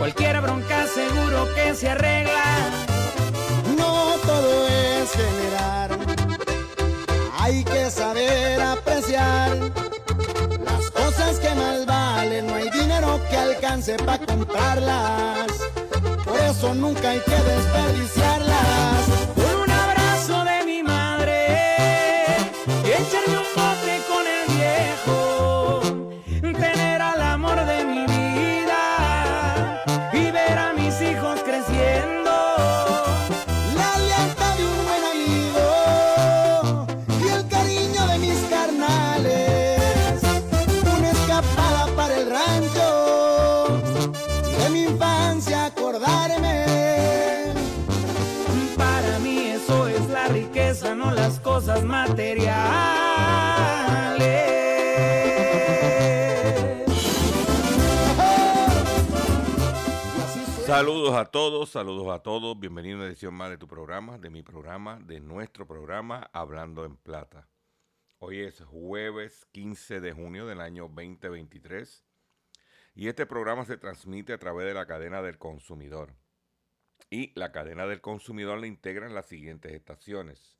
Cualquier bronca seguro que se arregla. No todo es generar, hay que saber apreciar las cosas que más valen. No hay dinero que alcance para comprarlas, por eso nunca hay que desperdiciarlas. Saludos a todos, saludos a todos. Bienvenido a una edición más de tu programa, de mi programa, de nuestro programa Hablando en Plata. Hoy es jueves 15 de junio del año 2023 y este programa se transmite a través de la cadena del consumidor. Y la cadena del consumidor la integran las siguientes estaciones.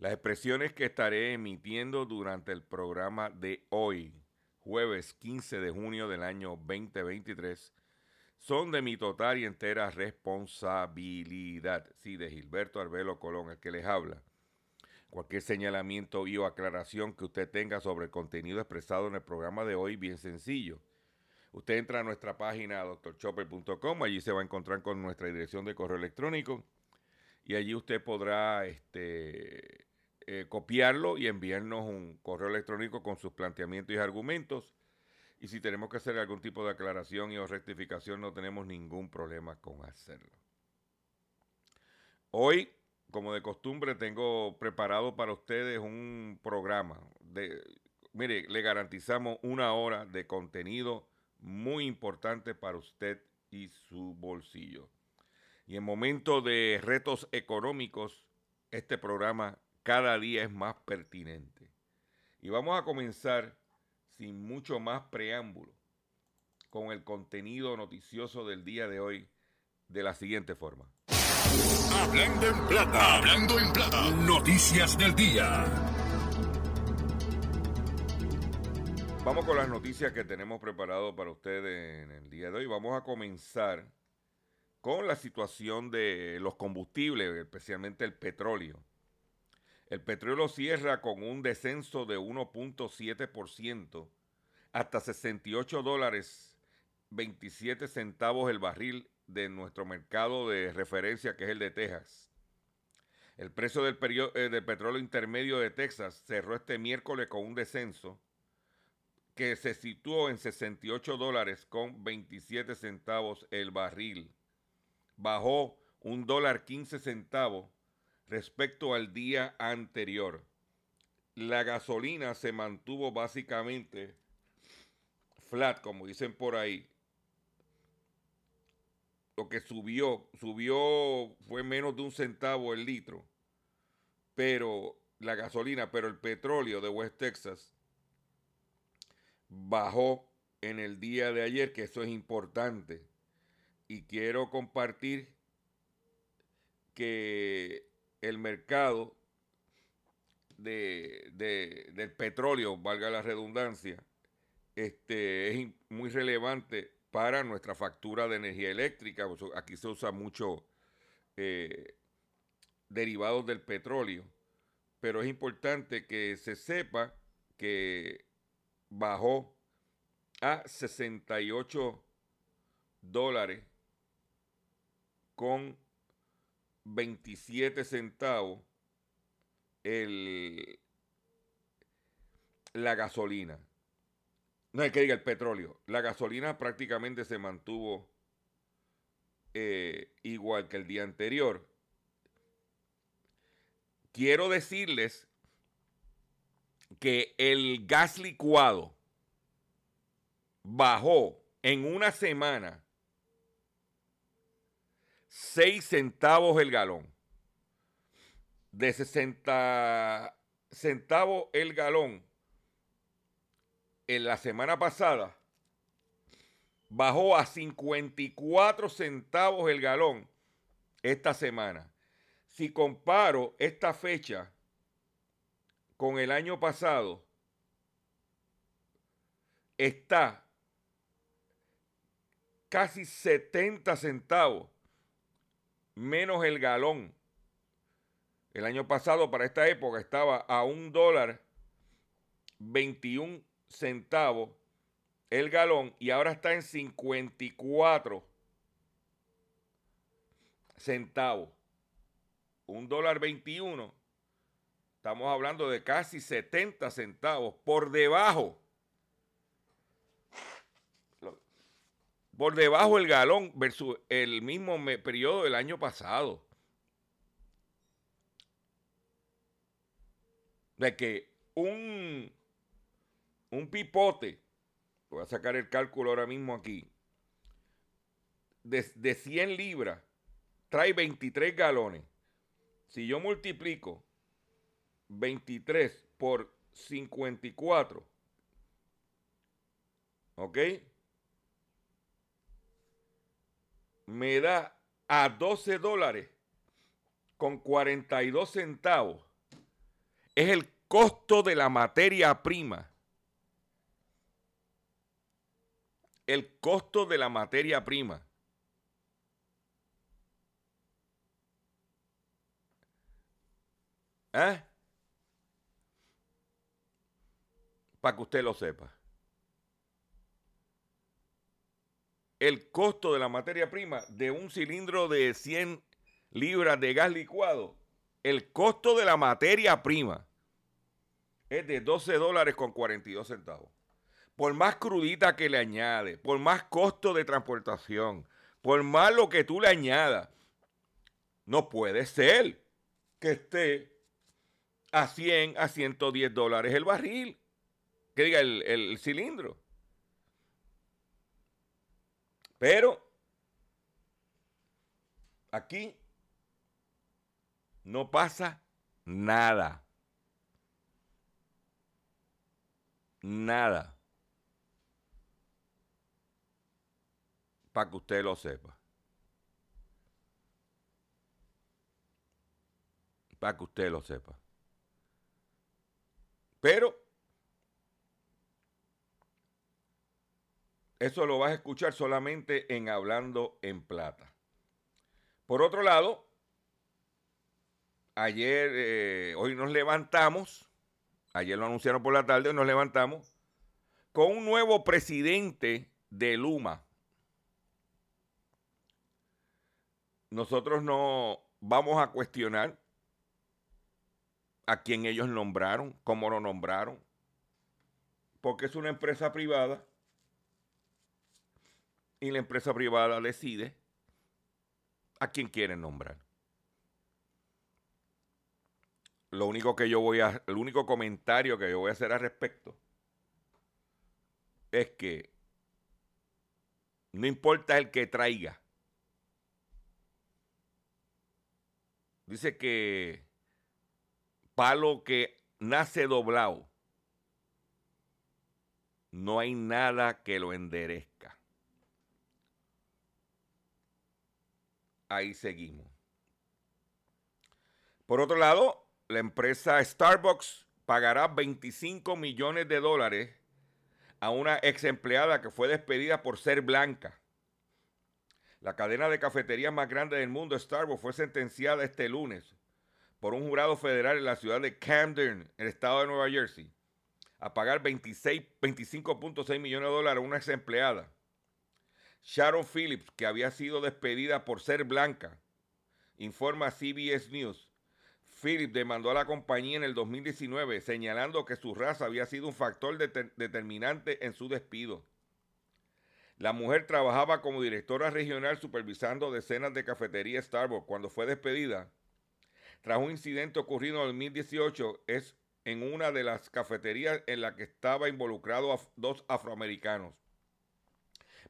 Las expresiones que estaré emitiendo durante el programa de hoy, jueves 15 de junio del año 2023, son de mi total y entera responsabilidad. Sí, de Gilberto Arbelo Colón, el que les habla. Cualquier señalamiento y o aclaración que usted tenga sobre el contenido expresado en el programa de hoy, bien sencillo. Usted entra a nuestra página drchopper.com, allí se va a encontrar con nuestra dirección de correo electrónico y allí usted podrá este, eh, copiarlo y enviarnos un correo electrónico con sus planteamientos y argumentos. Y si tenemos que hacer algún tipo de aclaración y o rectificación, no tenemos ningún problema con hacerlo. Hoy, como de costumbre, tengo preparado para ustedes un programa. De, mire, le garantizamos una hora de contenido muy importante para usted y su bolsillo. Y en momentos de retos económicos, este programa cada día es más pertinente. Y vamos a comenzar sin mucho más preámbulo con el contenido noticioso del día de hoy de la siguiente forma. Hablando en plata, hablando en plata. Noticias del día. Vamos con las noticias que tenemos preparado para ustedes en el día de hoy. Vamos a comenzar con la situación de los combustibles, especialmente el petróleo. El petróleo cierra con un descenso de 1.7% hasta 68 dólares 27 centavos el barril de nuestro mercado de referencia, que es el de Texas. El precio del, eh, petróleo intermedio de Texas cerró este miércoles con un descenso que se situó en 68 dólares con 27 centavos el barril. Bajó un dólar 15 centavos respecto al día anterior. La gasolina se mantuvo básicamente flat, como dicen por ahí. Lo que subió, subió fue menos de un centavo el litro. Pero la gasolina, pero el petróleo de West Texas bajó en el día de ayer, que eso es importante. Y quiero compartir que el mercado de, del petróleo, valga la redundancia, este, es muy relevante para nuestra factura de energía eléctrica. Aquí se usa mucho eh, derivados del petróleo, pero es importante que se sepa que bajó a 68 dólares con 27 centavos el, la gasolina. No hay que diga el petróleo. La gasolina prácticamente se mantuvo eh, igual que el día anterior. Quiero decirles que el gas licuado bajó en una semana 6 centavos el galón. De 60 centavos el galón en la semana pasada bajó a 54 centavos el galón esta semana. Si comparo esta fecha con el año pasado, está casi 70 centavos menos el galón. El año pasado para esta época estaba a un dólar 21 centavos el galón y ahora está en 54 centavos. Un dólar 21. Estamos hablando de casi 70 centavos por debajo. Por debajo el galón versus el mismo periodo del año pasado. De que un un pipote, voy a sacar el cálculo ahora mismo aquí, de, de 100 libras, trae 23 galones. Si yo multiplico 23 por 54, ¿ok? Me da a 12 dólares con 42 centavos. Es el costo de la materia prima el costo de la materia prima. ¿Eh? Para que usted lo sepa. El costo de la materia prima de un cilindro de 100 libras de gas licuado, el costo de la materia prima es de 12 dólares con 42 centavos. Por más crudita que le añade, por más costo de transportación, por más lo que tú le añadas, no puede ser que esté a 100, a 110 dólares el barril, que diga el, el cilindro. Pero aquí no pasa nada. Nada. para que usted lo sepa. Para que usted lo sepa. Pero eso lo vas a escuchar solamente en Hablando en Plata. Por otro lado, ayer, eh, hoy nos levantamos, ayer lo anunciaron por la tarde, hoy nos levantamos con un nuevo presidente de Luma. nosotros no vamos a cuestionar a quién ellos nombraron, cómo lo nombraron, porque es una empresa privada y la empresa privada decide a quién quieren nombrar. lo único que yo voy a, el único comentario que yo voy a hacer al respecto es que no importa el que traiga. Dice que palo que nace doblado, no hay nada que lo enderezca. Ahí seguimos. Por otro lado, la empresa Starbucks pagará 25 millones de dólares a una ex empleada que fue despedida por ser blanca. La cadena de cafeterías más grande del mundo, Starbucks, fue sentenciada este lunes por un jurado federal en la ciudad de Camden, en el estado de Nueva Jersey, a pagar 25.6 millones de dólares a una ex empleada. Sharon Phillips, que había sido despedida por ser blanca, informa CBS News. Phillips demandó a la compañía en el 2019 señalando que su raza había sido un factor determinante en su despido. La mujer trabajaba como directora regional supervisando decenas de cafeterías Starbucks cuando fue despedida. Tras un incidente ocurrido en el 2018, es en una de las cafeterías en la que estaba involucrado a dos afroamericanos.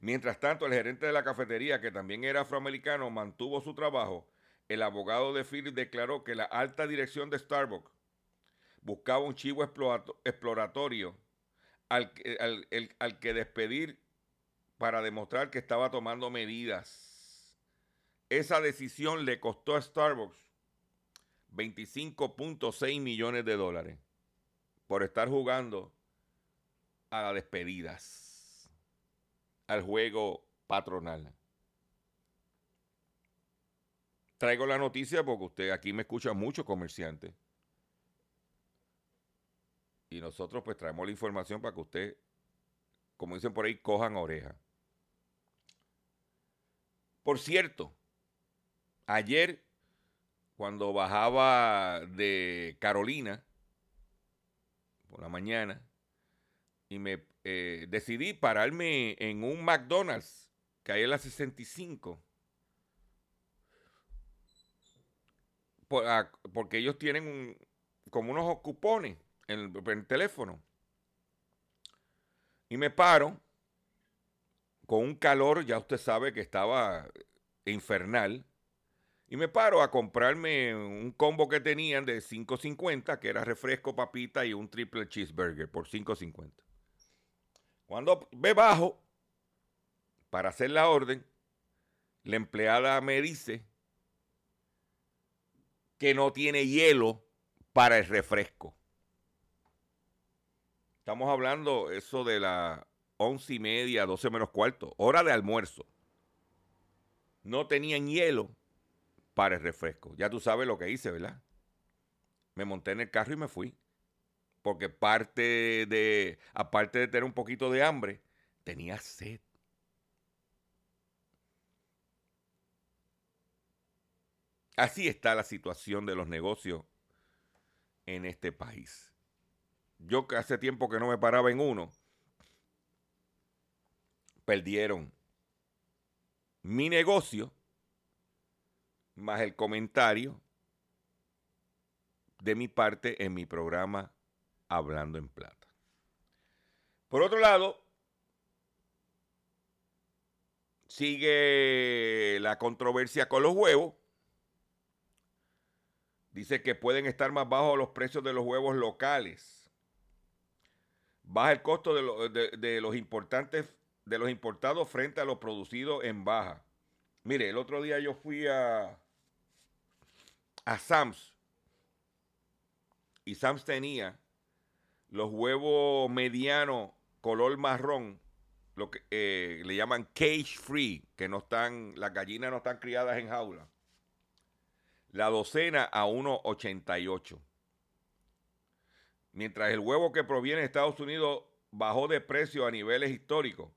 Mientras tanto, el gerente de la cafetería, que también era afroamericano, mantuvo su trabajo el abogado de Phillips declaró que la alta dirección de Starbucks buscaba un chivo exploratorio al, al que despedir para demostrar que estaba tomando medidas. Esa decisión le costó a Starbucks 25.6 millones de dólares por estar jugando a las despedidas, al juego patronal. Traigo la noticia porque usted aquí me escucha mucho comerciante. Y nosotros pues traemos la información para que usted, como dicen por ahí, cojan oreja. Por cierto, ayer cuando bajaba de Carolina por la mañana y me eh, decidí pararme en un McDonald's que hay en la 65 Ah, porque ellos tienen como unos cupones en el, teléfono. Y me paro con un calor, ya usted sabe que estaba infernal. Y me paro a comprarme un combo que tenían de 5.50, que era refresco, papita y un triple cheeseburger por 5.50. Cuando me bajo para hacer la orden, la empleada me dice que no tiene hielo para el refresco. Estamos hablando eso de las once y media, doce menos cuarto, hora de almuerzo. No tenían hielo para el refresco. Ya tú sabes lo que hice, ¿verdad? Me monté en el carro y me fui. Porque parte de, aparte de tener un poquito de hambre, tenía sed. Así está la situación de los negocios en este país. Yo hace tiempo que no me paraba en uno, perdieron mi negocio más el comentario de mi parte en mi programa Hablando en Plata. Por otro lado, sigue la controversia con los huevos Dice que pueden estar más bajos los precios de los huevos locales. Baja el costo de, los importantes de los importados frente a los producidos en baja. Mire, el otro día yo fui a, a Sams y Sams tenía los huevos medianos color marrón, lo que eh, le llaman cage free, que no están, las gallinas no están criadas en jaula la docena a 1,88. Mientras el huevo que proviene de Estados Unidos bajó de precio a niveles históricos,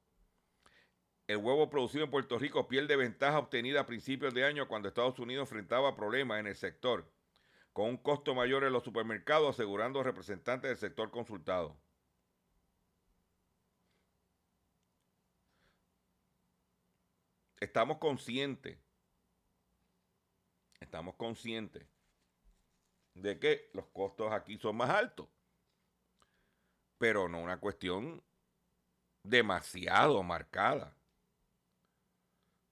el huevo producido en Puerto Rico pierde ventaja obtenida a principios de año cuando Estados Unidos enfrentaba problemas en el sector, con un costo mayor en los supermercados, asegurando representantes del sector consultado. Estamos conscientes estamos conscientes de que los costos aquí son más altos. Pero no una cuestión demasiado marcada.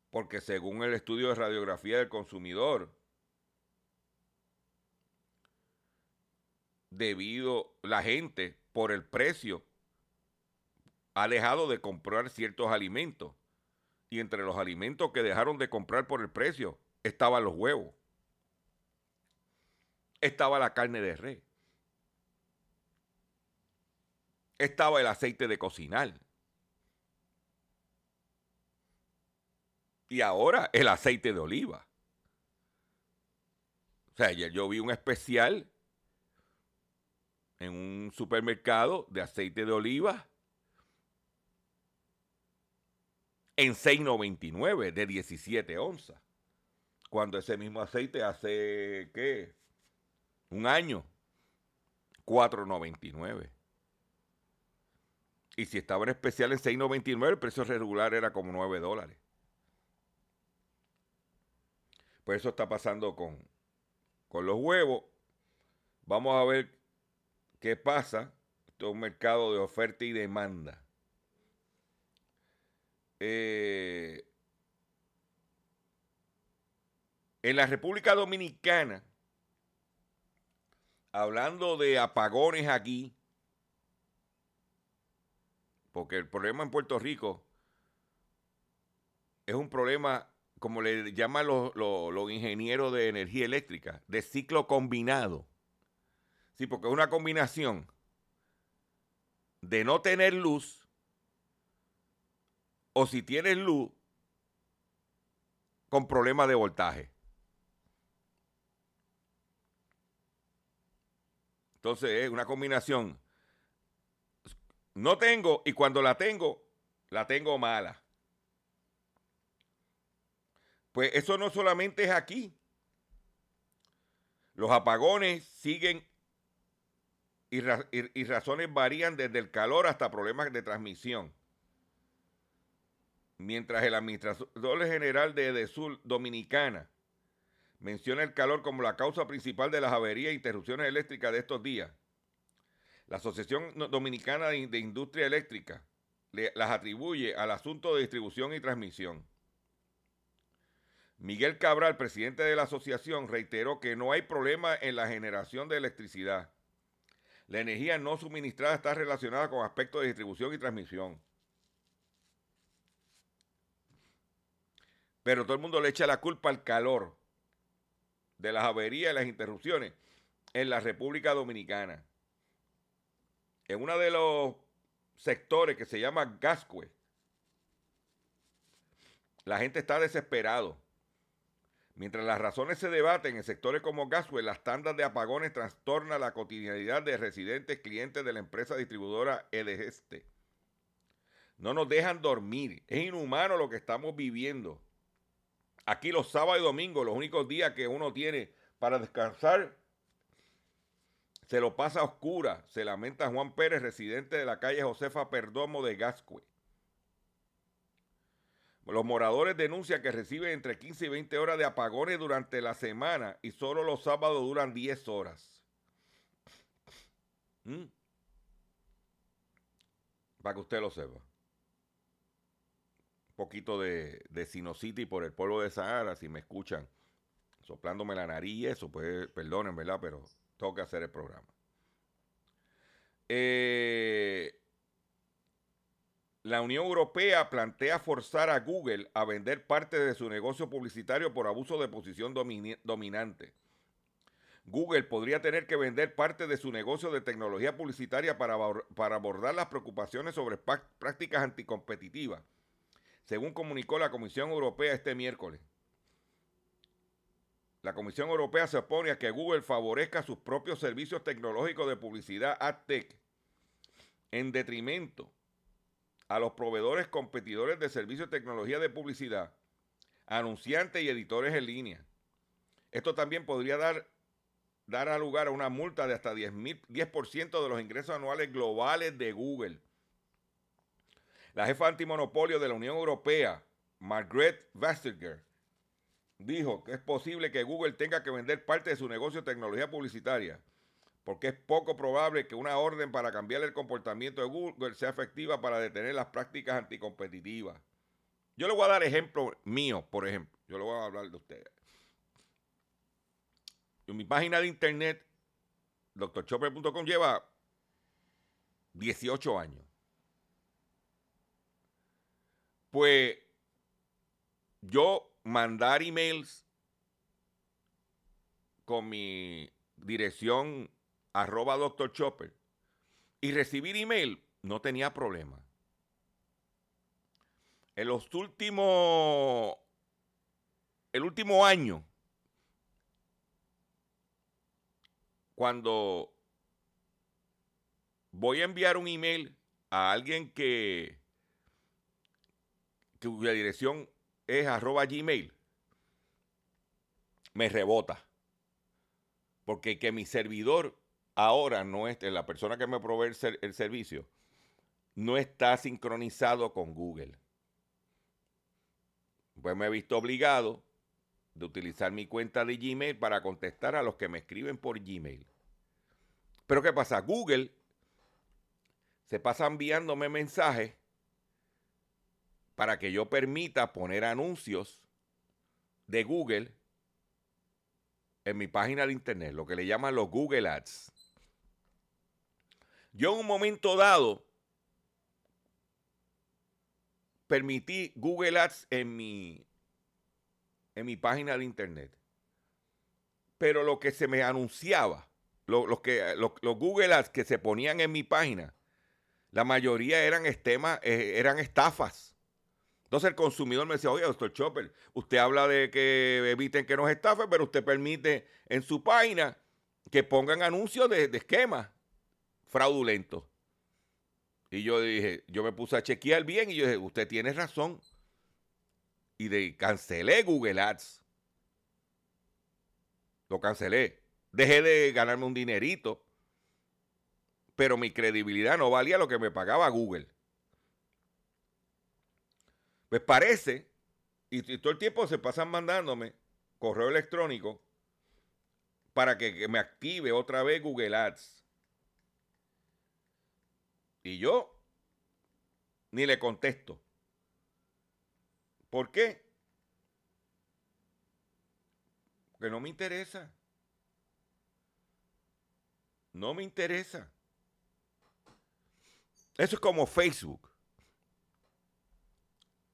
Porque según el estudio de radiografía del consumidor, debido la gente por el precio ha dejado de comprar ciertos alimentos. Y entre los alimentos que dejaron de comprar por el precio estaban los huevos. Estaba la carne de res. Estaba el aceite de cocinar. Y ahora el aceite de oliva. O sea, ayer yo vi un especial en un supermercado de aceite de oliva en 6.99 de 17 onzas. Cuando ese mismo aceite hace, ¿qué? Un año. 4.99. Y si estaba en especial en 6.99, el precio regular era como 9 dólares. Pues eso está pasando con, con los huevos. Vamos a ver qué pasa. Esto es un mercado de oferta y demanda. Eh, en la República Dominicana, hablando de apagones aquí, porque el problema en Puerto Rico es un problema, como le llaman los, los ingenieros de energía eléctrica, de ciclo combinado. Sí, porque es una combinación de no tener luz o si tienes luz con problemas de voltaje. Entonces es una combinación. No tengo y cuando la tengo, la tengo mala. Pues eso no solamente es aquí. Los apagones siguen y, razones varían desde el calor hasta problemas de transmisión mientras el administrador general de EDESUR Dominicana menciona el calor como la causa principal de las averías e interrupciones eléctricas de estos días. La Asociación Dominicana de Industria Eléctrica las atribuye al asunto de distribución y transmisión. Miguel Cabral, presidente de la asociación, reiteró que no hay problema en la generación de electricidad. La energía no suministrada está relacionada con aspectos de distribución y transmisión. Pero todo el mundo le echa la culpa al calor de las averías y las interrupciones en la República Dominicana. En uno de los sectores que se llama Gascue, la gente está desesperado. Mientras las razones se debaten en sectores como Gascue, las tandas de apagones trastornan la cotidianidad de residentes clientes de la empresa distribuidora Edegeste. No nos dejan dormir. Es inhumano lo que estamos viviendo. Aquí los sábados y domingos, los únicos días que uno tiene para descansar, se lo pasa a oscura, se lamenta Juan Pérez, residente de la calle Josefa Perdomo de Gascue. Los moradores denuncian que reciben entre 15 y 20 horas de apagones durante la semana y solo los sábados duran 10 horas. ¿Mm? Para que usted lo sepa poquito de, de sinusitis por el polvo de Sahara, si me escuchan soplándome la nariz y eso, pues perdonen, ¿verdad? Pero tengo que hacer el programa. Eh, la Unión Europea plantea forzar a Google a vender parte de su negocio publicitario por abuso de posición dominante. Google podría tener que vender parte de su negocio de tecnología publicitaria para, abordar las preocupaciones sobre prácticas anticompetitivas según comunicó la Comisión Europea este miércoles. La Comisión Europea se opone a que Google favorezca sus propios servicios tecnológicos de publicidad AdTech en detrimento a los proveedores competidores de servicios de tecnología de publicidad, anunciantes y editores en línea. Esto también podría dar, dar a lugar a una multa de hasta 10%, 10 de los ingresos anuales globales de Google. La jefa antimonopolio de la Unión Europea, Margaret Vestager, dijo que es posible que Google tenga que vender parte de su negocio de tecnología publicitaria, porque es poco probable que una orden para cambiar el comportamiento de Google sea efectiva para detener las prácticas anticompetitivas. Yo le voy a dar ejemplo mío, por ejemplo. Yo le voy a hablar de ustedes. En mi página de internet, doctorchopper.com, lleva 18 años. Pues yo mandar emails con mi dirección arroba doctor Chopper y recibir email no tenía problema. En los últimos, el último año, cuando voy a enviar un email a alguien que, cuya dirección es arroba gmail, me rebota. Porque que mi servidor ahora no es, la persona que me provee el, el servicio, no está sincronizado con Google. Pues me he visto obligado de utilizar mi cuenta de Gmail para contestar a los que me escriben por Gmail. Pero ¿qué pasa? Google se pasa enviándome mensajes para que yo permita poner anuncios de Google en mi página de internet, lo que le llaman los Google Ads. Yo en un momento dado permití Google Ads en mi, en mi página de internet. Pero lo que se me anunciaba, los, que, los Google Ads que se ponían en mi página, la mayoría eran, estemas, eh, eran estafas. Entonces el consumidor me decía, oye, doctor Chopper, usted habla de que eviten que nos estafen, pero usted permite en su página que pongan anuncios de, de esquemas fraudulentos. Y yo dije, yo me puse a chequear bien y yo dije, usted tiene razón. Y de, cancelé Google Ads. Lo cancelé. Dejé de ganarme un dinerito pero mi credibilidad no valía lo que me pagaba Google. Pues parece, y, todo el tiempo se pasan mandándome correo electrónico para que, me active otra vez Google Ads. Y yo ni le contesto. ¿Por qué? Porque no me interesa. No me interesa. Eso es como Facebook.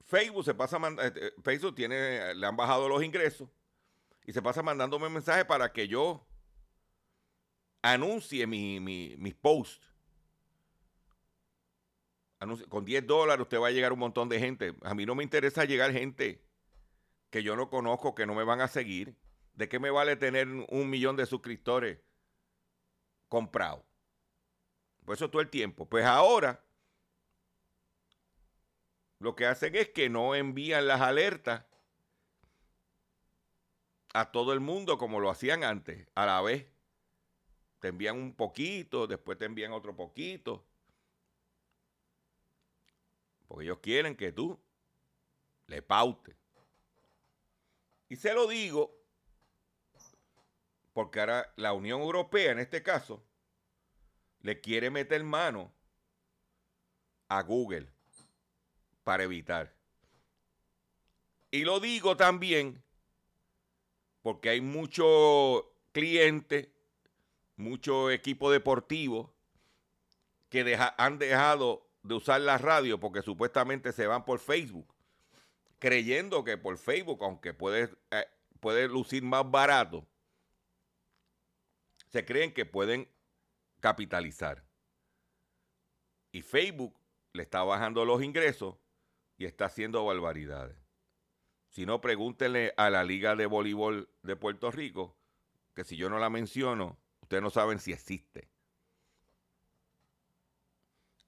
Facebook se pasa eh, Facebook tiene, le han bajado los ingresos y se pasa mandándome mensajes para que yo anuncie mis posts. Con 10 dólares usted va a llegar un montón de gente. A mí no me interesa llegar gente que yo no conozco, que no me van a seguir. ¿De qué me vale tener un millón de suscriptores comprados? Por eso todo el tiempo. Pues ahora lo que hacen es que no envían las alertas a todo el mundo como lo hacían antes, a la vez. Te envían un poquito, después te envían otro poquito. Porque ellos quieren que tú le pautes. Y se lo digo porque ahora la Unión Europea, en este caso, le quiere meter mano a Google para evitar. Y lo digo también porque hay muchos clientes, mucho equipo deportivo que han dejado de usar la radio porque supuestamente se van por Facebook, creyendo que por Facebook, aunque puede, eh, puede lucir más barato, se creen que pueden capitalizar. Y Facebook le está bajando los ingresos y está haciendo barbaridades. Si no, pregúntenle a la Liga de Voleibol de Puerto Rico, que si yo no la menciono, ustedes no saben si existe.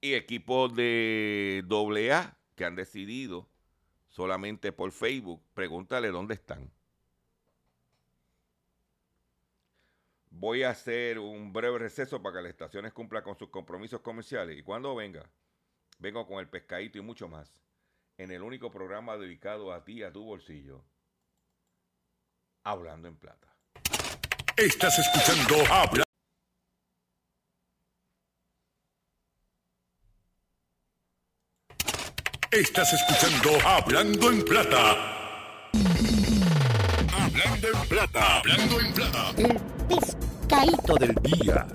Y equipos de AA que han decidido solamente por Facebook, pregúntale dónde están. Voy a hacer un breve receso para que las estaciones cumplan con sus compromisos comerciales. Y cuando venga, vengo con el pescadito y mucho más en el único programa dedicado a ti, a tu bolsillo. Hablando en Plata. Estás escuchando Habla. Estás escuchando Hablando en Plata. Hablando en Plata. Hablando en Plata. El pescadito del día.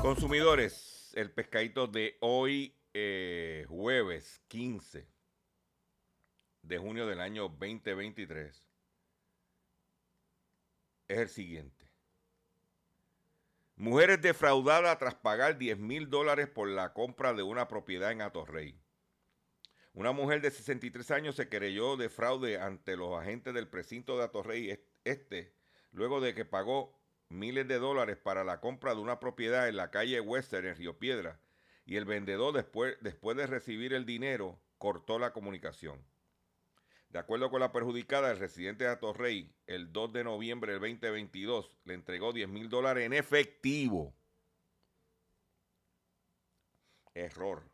Consumidores, el pescadito de hoy, eh, jueves 15 de junio del año 2023, es el siguiente. Mujeres defraudadas tras pagar 10 mil dólares por la compra de una propiedad en Atorrey. Una mujer de 63 años se querelló de fraude ante los agentes del precinto de Atorrey Este, luego de que pagó miles de dólares para la compra de una propiedad en la calle Western en Río Piedra y el vendedor después, después de recibir el dinero cortó la comunicación. De acuerdo con la perjudicada, el residente de Atorrey, el 2 de noviembre del 2022, le entregó 10 mil dólares en efectivo. Error.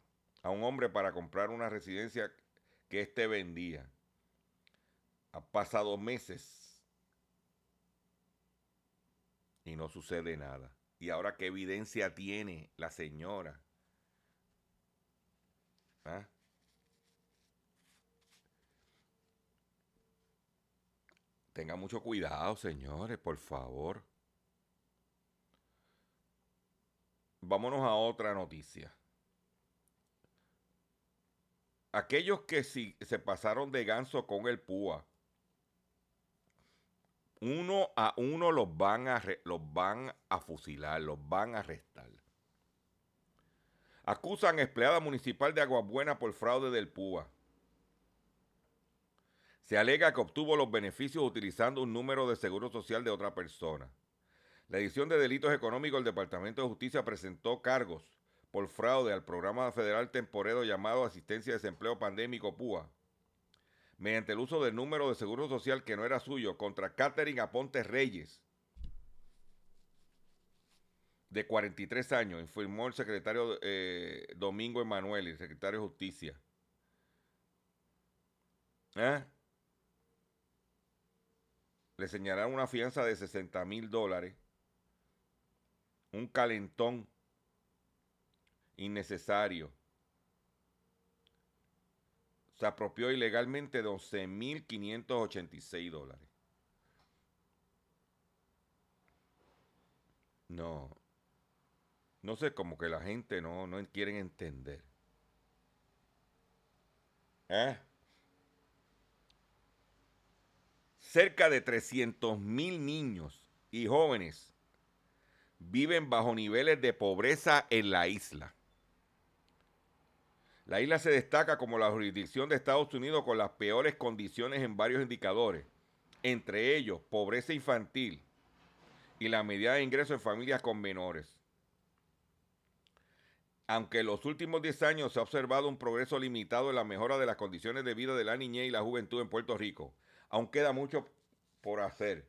A un hombre para comprar una residencia que éste vendía. Ha pasado meses y no sucede nada. Y ahora, ¿qué evidencia tiene la señora? ¿Ah? Tenga mucho cuidado, señores, por favor. Vámonos a otra noticia. Aquellos que si, se pasaron de ganso con el púa, uno a uno los van a, los van a fusilar, los van a arrestar. Acusan a empleada municipal de Aguabuena por fraude del púa. Se alega que obtuvo los beneficios utilizando un número de seguro social de otra persona. La edición de delitos económicos del Departamento de Justicia presentó cargos por fraude al programa federal temporero llamado Asistencia de Desempleo Pandémico PUA, mediante el uso del número de seguro social que no era suyo contra Catherine Aponte Reyes, de 43 años, informó el secretario eh, Domingo Emanuel, el secretario de Justicia. ¿Eh? Le señalaron una fianza de 60 mil dólares, un calentón innecesario. Se apropió ilegalmente de 11.586 dólares. No, no sé, como que la gente no, no quieren entender. ¿Eh? Cerca de 300 mil niños y jóvenes viven bajo niveles de pobreza en la isla. La isla se destaca como la jurisdicción de Estados Unidos con las peores condiciones en varios indicadores, entre ellos pobreza infantil y la medida de ingresos en familias con menores. Aunque en los últimos 10 años se ha observado un progreso limitado en la mejora de las condiciones de vida de la niñez y la juventud en Puerto Rico, aún queda mucho por hacer.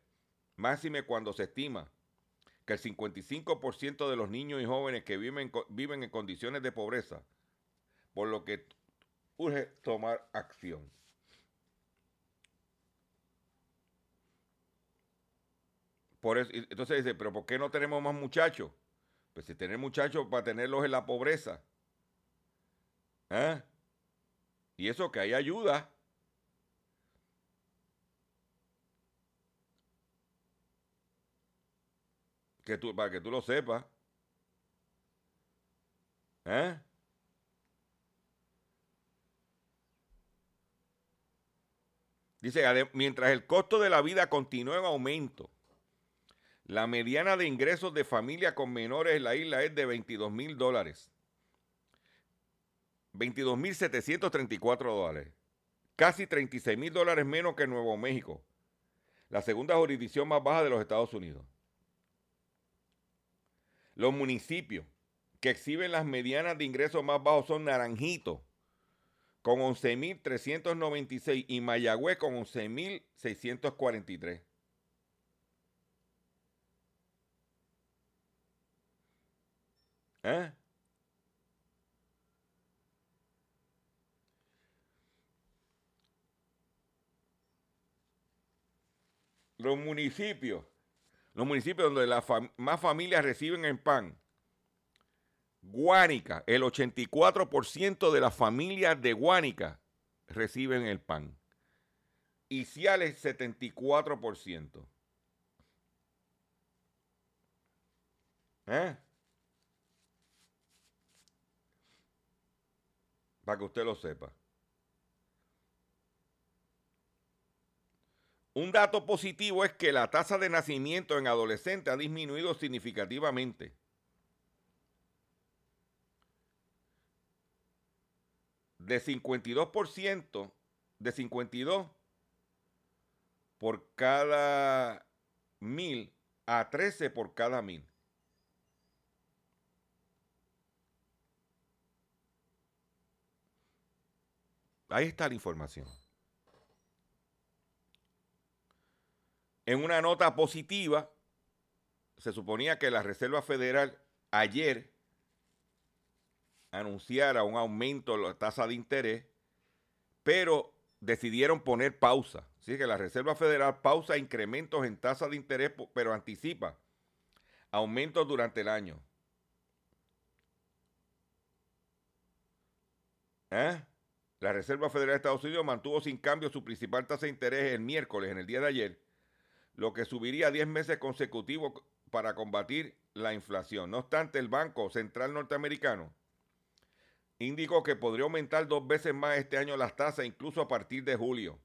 Máxime cuando se estima que el 55% de los niños y jóvenes que viven, viven en condiciones de pobreza, por lo que urge tomar acción. Por eso, entonces dice, pero ¿por qué no tenemos más muchachos? Pues si tener muchachos para tenerlos en la pobreza. ¿Eh? Y eso que hay ayuda. Que tú, para que tú lo sepas. ¿Eh? Dice, mientras el costo de la vida continúa en aumento, la mediana de ingresos de familia con menores en la isla es de 22 mil dólares. 22 mil 734 dólares. Casi 36 mil dólares menos que Nuevo México, la segunda jurisdicción más baja de los Estados Unidos. Los municipios que exhiben las medianas de ingresos más bajos son Naranjito, con 11.396 y Mayagüez con 11.643. ¿Eh? los municipios, los municipios donde las más familias reciben el pan. Guánica, el 84% de las familias de Guánica reciben el pan. Y Ciales, 74%. ¿Eh? Para que usted lo sepa. Un dato positivo es que la tasa de nacimiento en adolescentes ha disminuido significativamente. De 52%, de 52 por cada mil a 13 por cada mil. Ahí está la información. En una nota positiva, se suponía que la Reserva Federal ayer anunciara un aumento de la tasa de interés, pero decidieron poner pausa. Así que la Reserva Federal pausa incrementos en tasa de interés, pero anticipa aumentos durante el año. ¿Eh? La Reserva Federal de Estados Unidos mantuvo sin cambio su principal tasa de interés el miércoles, en el día de ayer, lo que subiría 10 meses consecutivos para combatir la inflación. No obstante, el Banco Central Norteamericano indicó que podría aumentar dos veces más este año las tasas, incluso a partir de julio.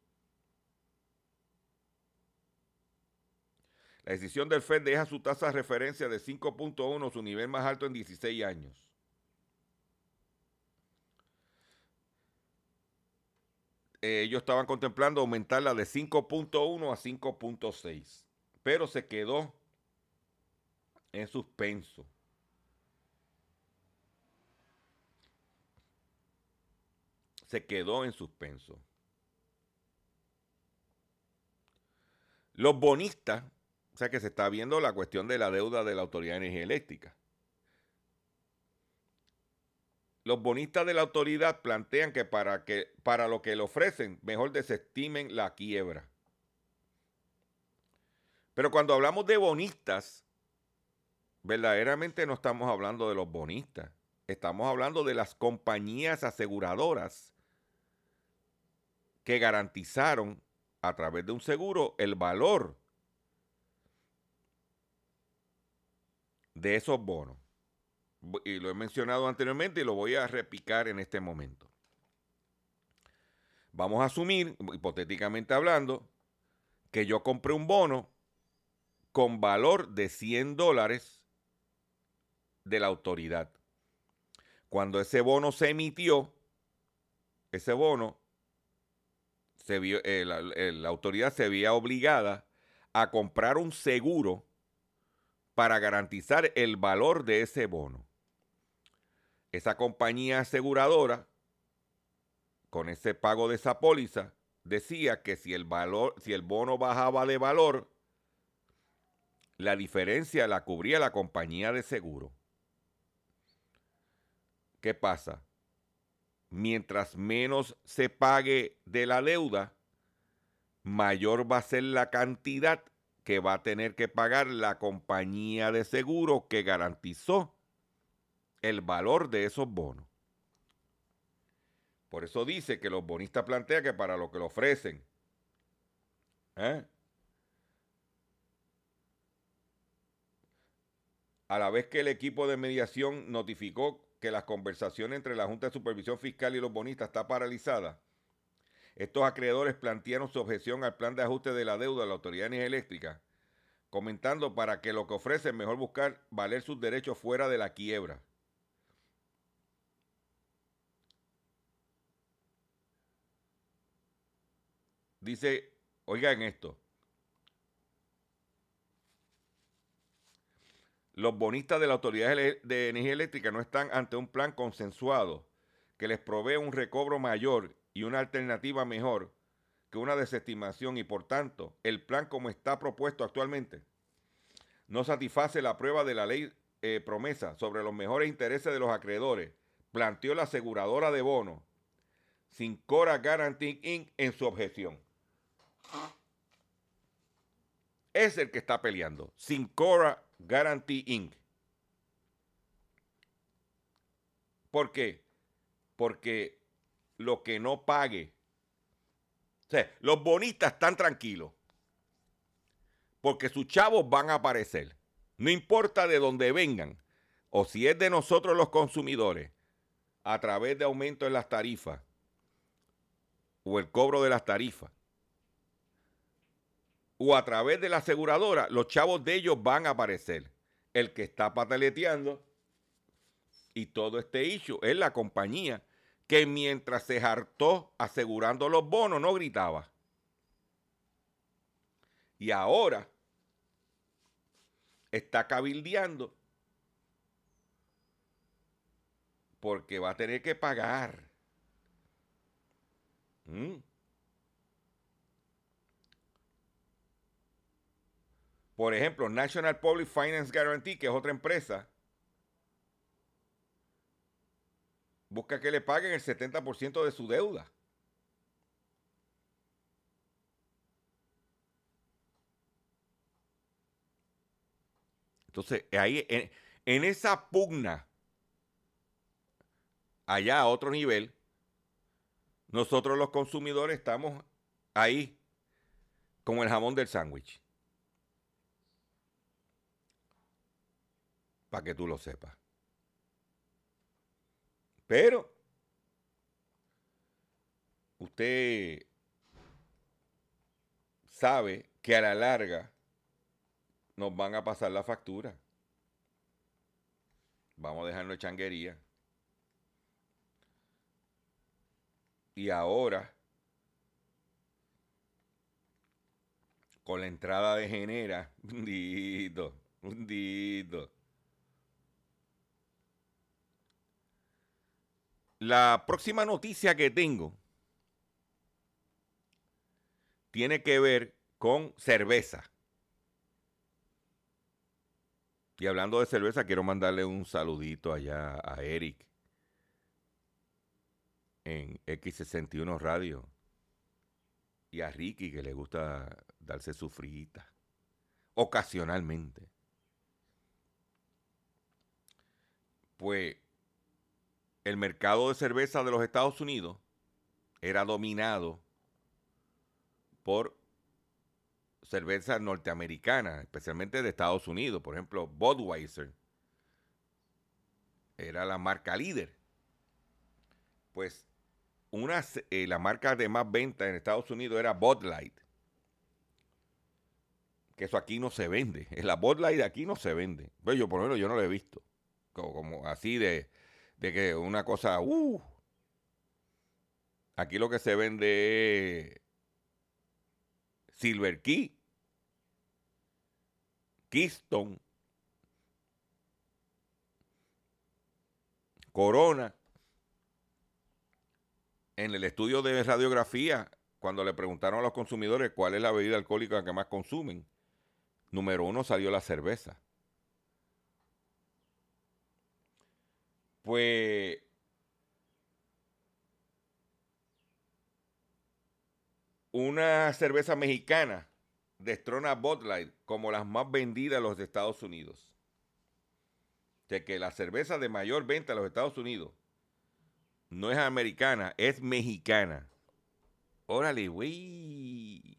La decisión del Fed deja su tasa de referencia de 5.1, su nivel más alto en 16 años. Eh, ellos estaban contemplando aumentarla de 5.1 a 5.6, pero se quedó en suspenso. Se quedó en suspenso. Los bonistas, o sea que se está viendo la cuestión de la deuda de la Autoridad de Energía Eléctrica. Los bonistas de la autoridad plantean que para, que para lo que le ofrecen, mejor desestimen la quiebra. Pero cuando hablamos de bonistas, verdaderamente no estamos hablando de los bonistas. Estamos hablando de las compañías aseguradoras que garantizaron a través de un seguro el valor de esos bonos y lo he mencionado anteriormente y lo voy a repicar en este momento. Vamos a asumir, hipotéticamente hablando, que yo compré un bono con valor de 100 dólares de la autoridad. Cuando ese bono se emitió, ese bono, se vio, eh, la autoridad se veía obligada a comprar un seguro para garantizar el valor de ese bono esa compañía aseguradora, con ese pago de esa póliza, decía que si el valor, si el bono bajaba de valor, la diferencia la cubría la compañía de seguro. ¿Qué pasa? Mientras menos se pague de la deuda, mayor va a ser la cantidad que va a tener que pagar la compañía de seguro que garantizó el valor de esos bonos. Por eso dice que los bonistas plantean que para lo que le ofrecen, ¿eh? a la vez que el equipo de mediación notificó que las conversaciones entre la Junta de Supervisión Fiscal y los bonistas está paralizada, estos acreedores plantearon su objeción al plan de ajuste de la deuda de la Autoridad de Energía Eléctrica, comentando para que lo que ofrecen mejor buscar valer sus derechos fuera de la quiebra. Dice, oigan esto. Los bonistas de la Autoridad de Energía Eléctrica no están ante un plan consensuado que les provee un recobro mayor y una alternativa mejor que una desestimación y por tanto el plan como está propuesto actualmente no satisface la prueba de la ley eh, promesa sobre los mejores intereses de los acreedores, planteó la aseguradora de bonos Cora Guarantee Inc. en su objeción. Es el que está peleando. Sincora Guarantee Inc. ¿Por qué? Porque lo que no pague. O sea, los bonistas están tranquilos. Porque sus chavos van a aparecer. No importa de dónde vengan. O si es de nosotros los consumidores. A través de aumento en las tarifas. O el cobro de las tarifas. O a través de la aseguradora. Los chavos de ellos van a aparecer. El que está pataleteando y todo este hecho es la compañía que mientras se hartó asegurando los bonos no gritaba. Y ahora está cabildeando porque va a tener que pagar. ¿Mm? Por ejemplo, National Public Finance Guarantee, que es otra empresa, busca que le paguen el 70% de su deuda. Entonces, ahí, en, esa pugna, allá a otro nivel, nosotros los consumidores estamos ahí como el jamón del sándwich. Para que tú lo sepas. Pero usted sabe que a la larga nos van a pasar la factura. Vamos a dejarlo de changuería. Y ahora, con la entrada de Genera, hundito, hundito. La próxima noticia que tengo tiene que ver con cerveza. Y hablando de cerveza, quiero mandarle un saludito allá a Eric en X61 Radio y a Ricky que le gusta darse su frita ocasionalmente. Pues el mercado de cerveza de los Estados Unidos era dominado por cervezas norteamericanas, especialmente de Estados Unidos. Por ejemplo, Budweiser era la marca líder. Pues una, eh, la marca de más venta en Estados Unidos era Bud Light. Que eso aquí no se vende. La Bud Light de aquí no se vende. Pero pues yo por lo menos yo no lo he visto. como así de, de que una cosa, uh, aquí lo que se vende es Silver Key, Keystone, Corona. En el estudio de radiografía, cuando le preguntaron a los consumidores cuál es la bebida alcohólica que más consumen, número uno salió la cerveza. Pues una cerveza mexicana destrona Bud Light como las más vendidas en los Estados Unidos. De que la cerveza de mayor venta en los Estados Unidos no es americana, es mexicana. Órale, güey.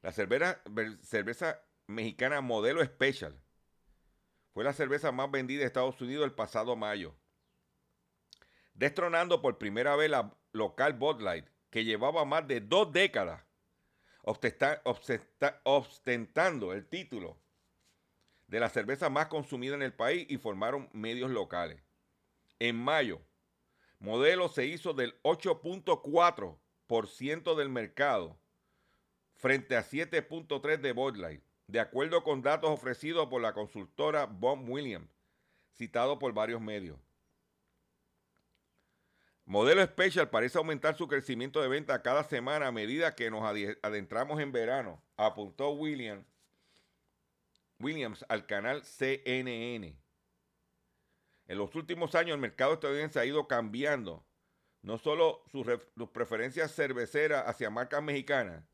La cerveza, cerveza mexicana modelo special fue la cerveza más vendida en Estados Unidos el pasado mayo. Destronando por primera vez la local Bud Light, que llevaba más de dos décadas ostentando el título de la cerveza más consumida en el país y formaron medios locales. En mayo, Modelo se hizo del 8.4% del mercado frente a 7.3% de Bud Light de acuerdo con datos ofrecidos por la consultora Bob Williams, citado por varios medios. Modelo Special parece aumentar su crecimiento de venta cada semana a medida que nos adentramos en verano, apuntó Williams, Williams al canal CNN. En los últimos años el mercado estadounidense ha ido cambiando, no solo sus preferencias cerveceras hacia marcas mexicanas,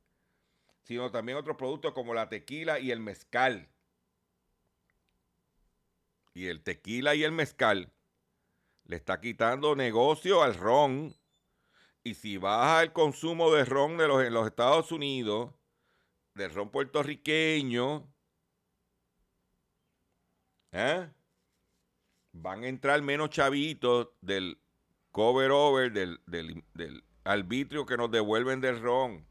sino también otros productos como la tequila y el mezcal. Y el tequila y el mezcal le está quitando negocio al ron. Y si baja el consumo de ron de los, en los Estados Unidos, del ron puertorriqueño, ¿eh? van a entrar menos chavitos del cover over, del, del, del arbitrio que nos devuelven del ron.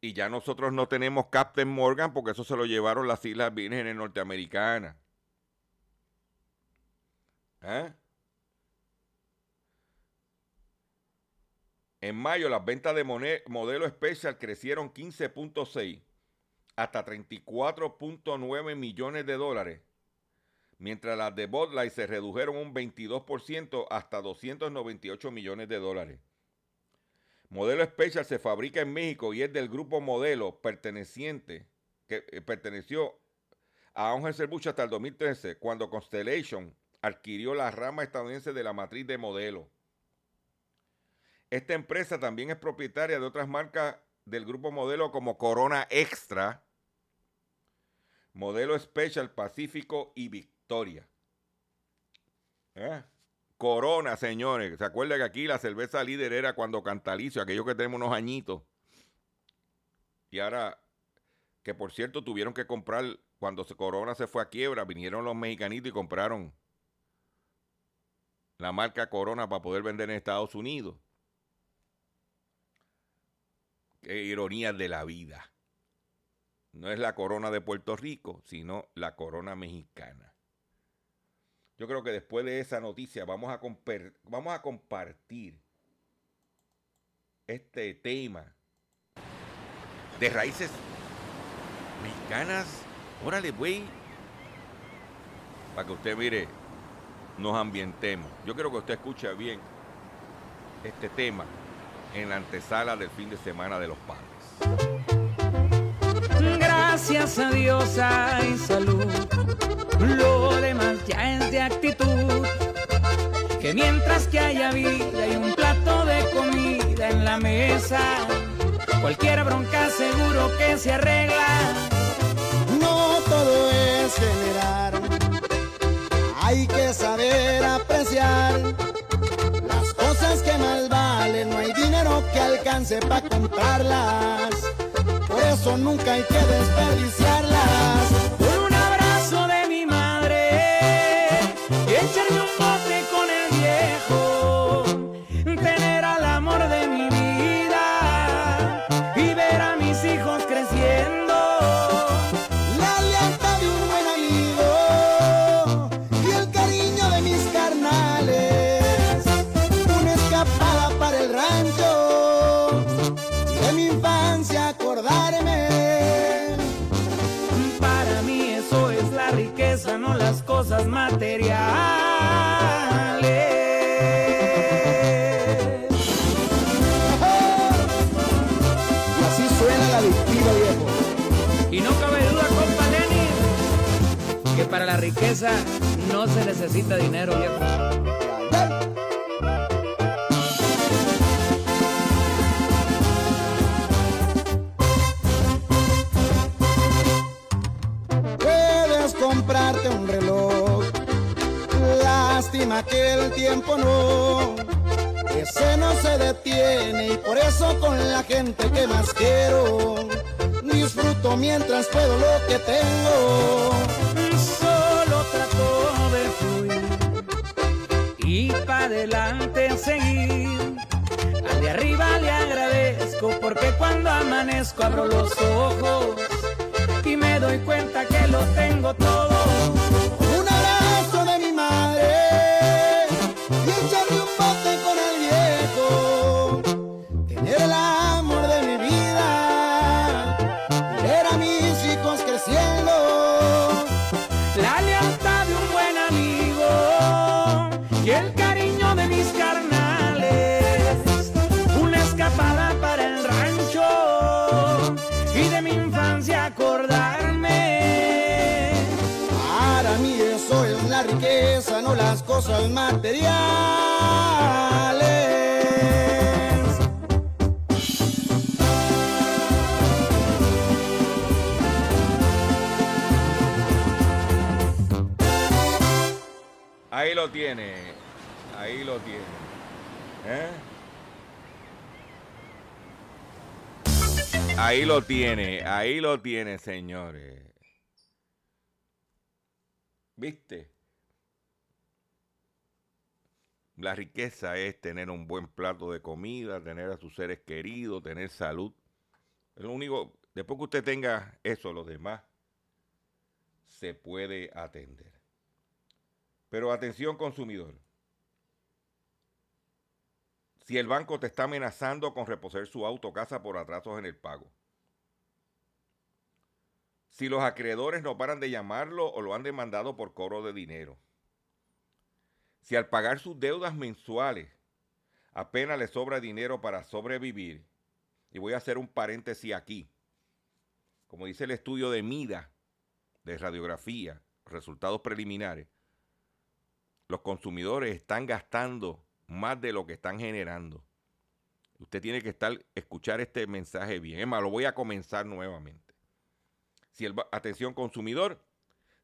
Y ya nosotros no tenemos Captain Morgan porque eso se lo llevaron las Islas Vírgenes Norteamericanas. ¿Eh? En mayo las ventas de modelo Special crecieron 15.6 hasta 34.9 millones de dólares, mientras las de Bud se redujeron un 22% hasta 298 millones de dólares. Modelo Special se fabrica en México y es del grupo Modelo perteneciente que eh, perteneció a Ángel Bush hasta el 2013, cuando Constellation adquirió la rama estadounidense de la matriz de Modelo. Esta empresa también es propietaria de otras marcas del grupo Modelo como Corona Extra, Modelo Special Pacífico y Victoria. ¿Eh? Corona, señores. ¿Se acuerdan que aquí la cerveza líder era cuando Cantalicio, aquellos que tenemos unos añitos? Y ahora, que por cierto tuvieron que comprar, cuando Corona se fue a quiebra, vinieron los mexicanitos y compraron la marca Corona para poder vender en Estados Unidos. Qué ironía de la vida. No es la corona de Puerto Rico, sino la corona mexicana. Yo creo que después de esa noticia vamos a, compartir este tema de raíces mexicanas. Órale, güey. Para que usted mire, nos ambientemos. Yo creo que usted escucha bien este tema en la antesala del fin de semana de los padres. Gracias a Dios hay salud lo demás ya es de actitud. Que mientras que haya vida y un plato de comida en la mesa, cualquier bronca seguro que se arregla. No todo es generar, hay que saber apreciar las cosas que más valen. No hay dinero que alcance para comprarlas, eso nunca hay que desperdiciarlas riqueza no se necesita dinero, viejo. que el tiempo no, ese no se detiene y por eso con la gente que más quiero, disfruto mientras puedo lo que tengo. Adelante seguir. Al de arriba le agradezco porque cuando amanezco abro los ojos y me doy cuenta que lo tengo todo las materiales. Ahí lo tiene, ahí lo tiene. ¿Eh? Ahí lo tiene, ahí lo tiene, señores. ¿Viste? La riqueza es tener un buen plato de comida, tener a sus seres queridos, tener salud. Lo único, después que usted tenga eso, los demás se puede atender. Pero atención consumidor. Si el banco te está amenazando con reposer su auto o casa por atrasos en el pago. Si los acreedores no paran de llamarlo o lo han demandado por cobro de dinero. Si al pagar sus deudas mensuales apenas le sobra dinero para sobrevivir. Y voy a hacer un paréntesis aquí. Como dice el estudio de MIDA de radiografía, resultados preliminares, los consumidores están gastando más de lo que están generando. Usted tiene que estar, escuchar este mensaje bien. Más, lo voy a comenzar nuevamente. Si el, atención consumidor,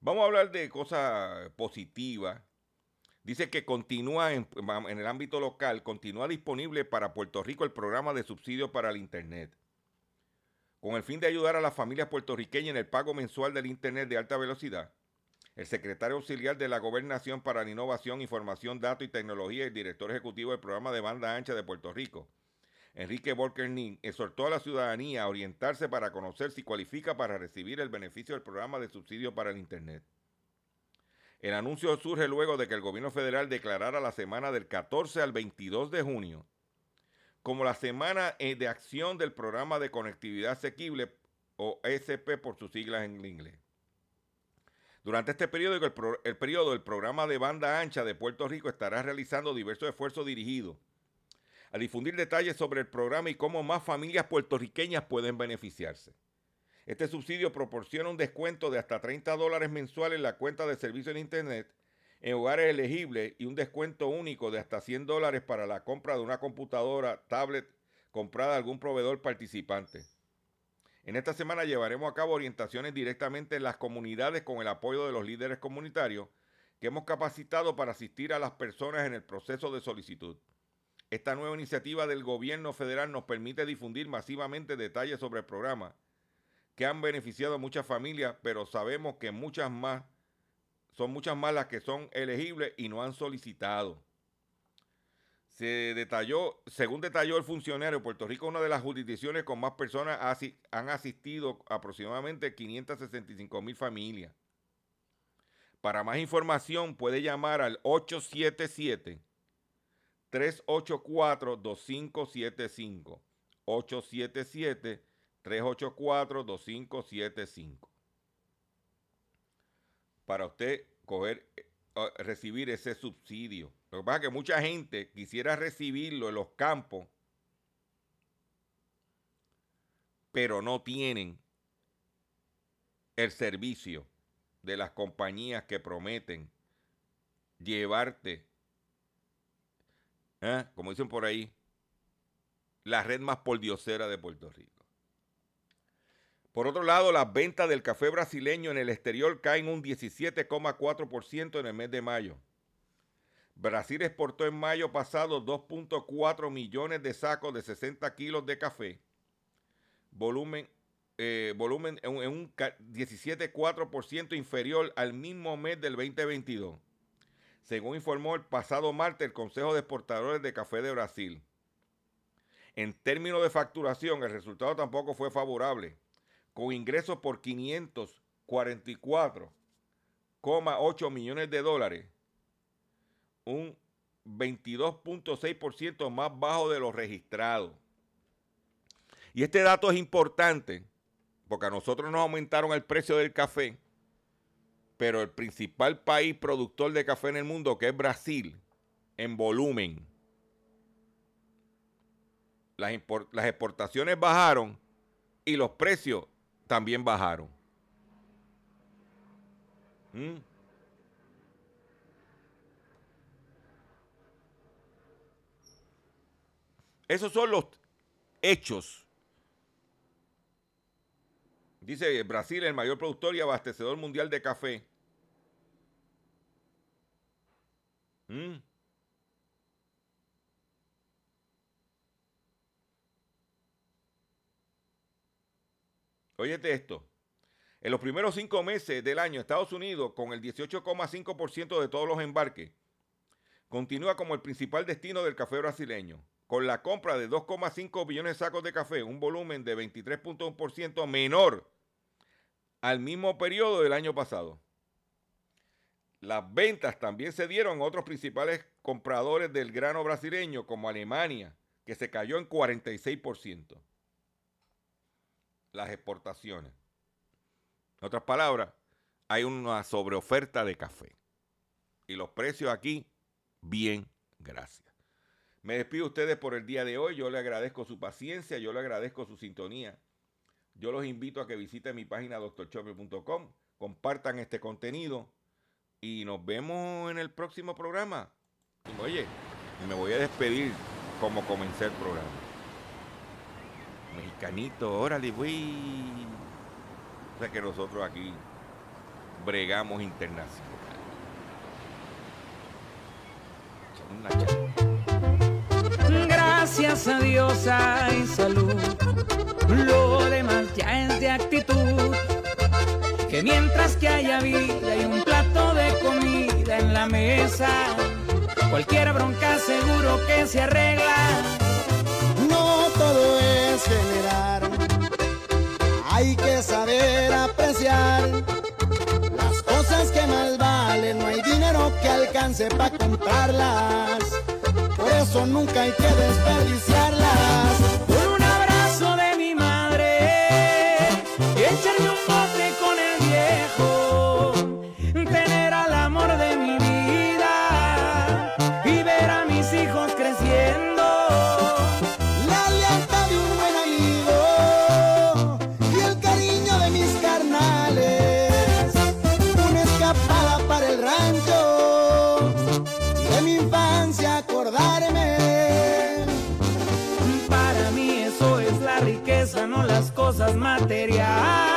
Vamos a hablar de cosas positivas. Dice que continúa en, en, el ámbito local, continúa disponible para Puerto Rico el programa de subsidio para el Internet. Con el fin de ayudar a las familias puertorriqueñas en el pago mensual del Internet de alta velocidad, el secretario auxiliar de la Gobernación para la Innovación, Información, Datos y Tecnología y el director ejecutivo del programa de banda ancha de Puerto Rico, Enrique Volkernin, exhortó a la ciudadanía a orientarse para conocer si cualifica para recibir el beneficio del programa de subsidio para el Internet. El anuncio surge luego de que el gobierno federal declarara la semana del 14 al 22 de junio como la semana eh, de acción del programa de conectividad asequible o SP por sus siglas en inglés. Durante este periodo, el, el periodo, el programa de banda ancha de Puerto Rico estará realizando diversos esfuerzos dirigidos a difundir detalles sobre el programa y cómo más familias puertorriqueñas pueden beneficiarse. Este subsidio proporciona un descuento de hasta 30 dólares mensuales en la cuenta de servicio en Internet en hogares elegibles y un descuento único de hasta 100 dólares para la compra de una computadora, tablet comprada a algún proveedor participante. En esta semana llevaremos a cabo orientaciones directamente en las comunidades con el apoyo de los líderes comunitarios que hemos capacitado para asistir a las personas en el proceso de solicitud. Esta nueva iniciativa del gobierno federal nos permite difundir masivamente detalles sobre el programa que han beneficiado a muchas familias, pero sabemos que muchas más son muchas más las que son elegibles y no han solicitado. Se detalló, según detalló el funcionario, Puerto Rico es una de las jurisdicciones con más personas han asistido aproximadamente 565 mil familias. Para más información puede llamar al 877 384-2575. 877-384-2575. Para usted coger, eh, recibir ese subsidio. Lo que pasa es que mucha gente quisiera recibirlo en los campos, pero no tienen el servicio de las compañías que prometen llevarte, ¿eh? como dicen por ahí, la red más pordiosera de Puerto Rico. Por otro lado, las ventas del café brasileño en el exterior caen un 17,4% en el mes de mayo. Brasil exportó en mayo pasado 2.4 millones de sacos de 60 kilos de café, volumen, eh, volumen en un 17,4% inferior al mismo mes del 2022, según informó el pasado martes el Consejo de Exportadores de Café de Brasil. En términos de facturación, el resultado tampoco fue favorable, con ingresos por 544,8 millones de dólares un 22.6% más bajo de lo registrado. Y este dato es importante porque a nosotros nos aumentaron el precio del café, pero el principal país productor de café en el mundo, que es Brasil, en volumen, las, exportaciones bajaron y los precios también bajaron. ¿Mm? Esos son los hechos. Dice Brasil, el mayor productor y abastecedor mundial de café. Mm. Óyete esto. En los primeros cinco meses del año, Estados Unidos, con el 18,5% de todos los embarques, continúa como el principal destino del café brasileño con la compra de 2,5 billones de sacos de café, un volumen de 23.1% menor al mismo periodo del año pasado. Las ventas también se dieron en otros principales compradores del grano brasileño, como Alemania, que se cayó en 46%. Las exportaciones. En otras palabras, hay una sobreoferta de café. Y los precios aquí, bien, gracias. Me despido de ustedes por el día de hoy. Yo le agradezco su paciencia, yo le agradezco su sintonía. Yo los invito a que visiten mi página doctorchopper.com, compartan este contenido y nos vemos en el próximo programa. Oye, me voy a despedir como comencé el programa. Mexicanito, órale, güey. O sea que nosotros aquí bregamos internacional. Gracias a Dios hay salud. Lo demás ya es de actitud. Que mientras que haya vida y un plato de comida en la mesa, cualquier bronca seguro que se arregla. No todo es generar, hay que saber apreciar las cosas que más valen. No hay dinero que alcance para comprarlas eso nunca hay que desperdiciarlas. No las cosas materiales.